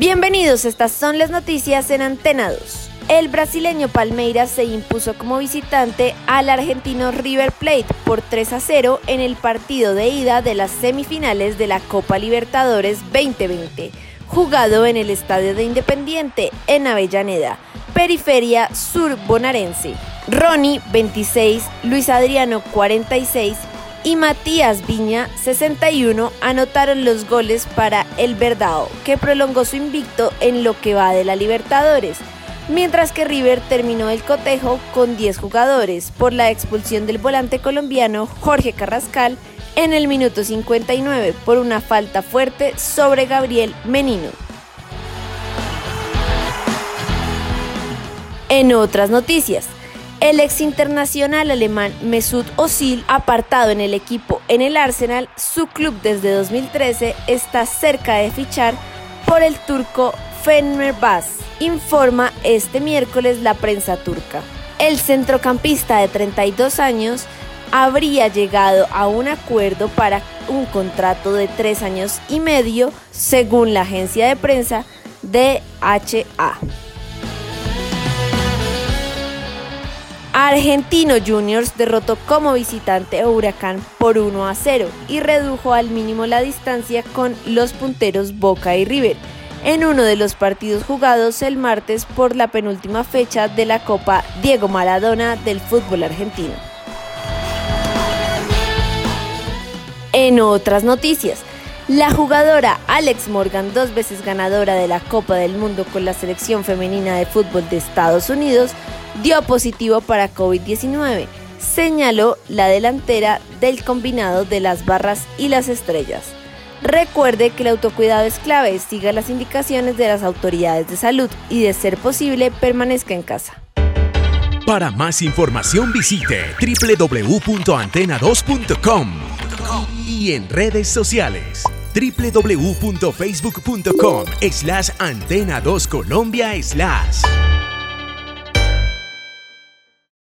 Bienvenidos, estas son las noticias en Antena 2. El brasileño Palmeiras se impuso como visitante al argentino River Plate por 3 a 0 en el partido de ida de las semifinales de la Copa Libertadores 2020, jugado en el Estadio de Independiente en Avellaneda, periferia sur bonaerense. Ronnie 26, Luis Adriano 46 y Matías Viña 61 anotaron los goles para el Verdao, que prolongó su invicto en lo que va de la Libertadores mientras que River terminó el cotejo con 10 jugadores por la expulsión del volante colombiano Jorge Carrascal en el minuto 59 por una falta fuerte sobre Gabriel Menino. En otras noticias, el ex internacional alemán Mesut Özil, apartado en el equipo en el Arsenal, su club desde 2013 está cerca de fichar por el turco Fenerbahce informa este miércoles la prensa turca. El centrocampista de 32 años habría llegado a un acuerdo para un contrato de tres años y medio, según la agencia de prensa DHA. Argentino Juniors derrotó como visitante a Huracán por 1 a 0 y redujo al mínimo la distancia con los punteros Boca y River en uno de los partidos jugados el martes por la penúltima fecha de la Copa Diego Maradona del fútbol argentino. En otras noticias, la jugadora Alex Morgan, dos veces ganadora de la Copa del Mundo con la selección femenina de fútbol de Estados Unidos, dio positivo para COVID-19, señaló la delantera del combinado de las barras y las estrellas. Recuerde que el autocuidado es clave, siga las indicaciones de las autoridades de salud y de ser posible permanezca en casa. Para más información visite www.antena2.com y en redes sociales www.facebook.com slash antena2colombia slash.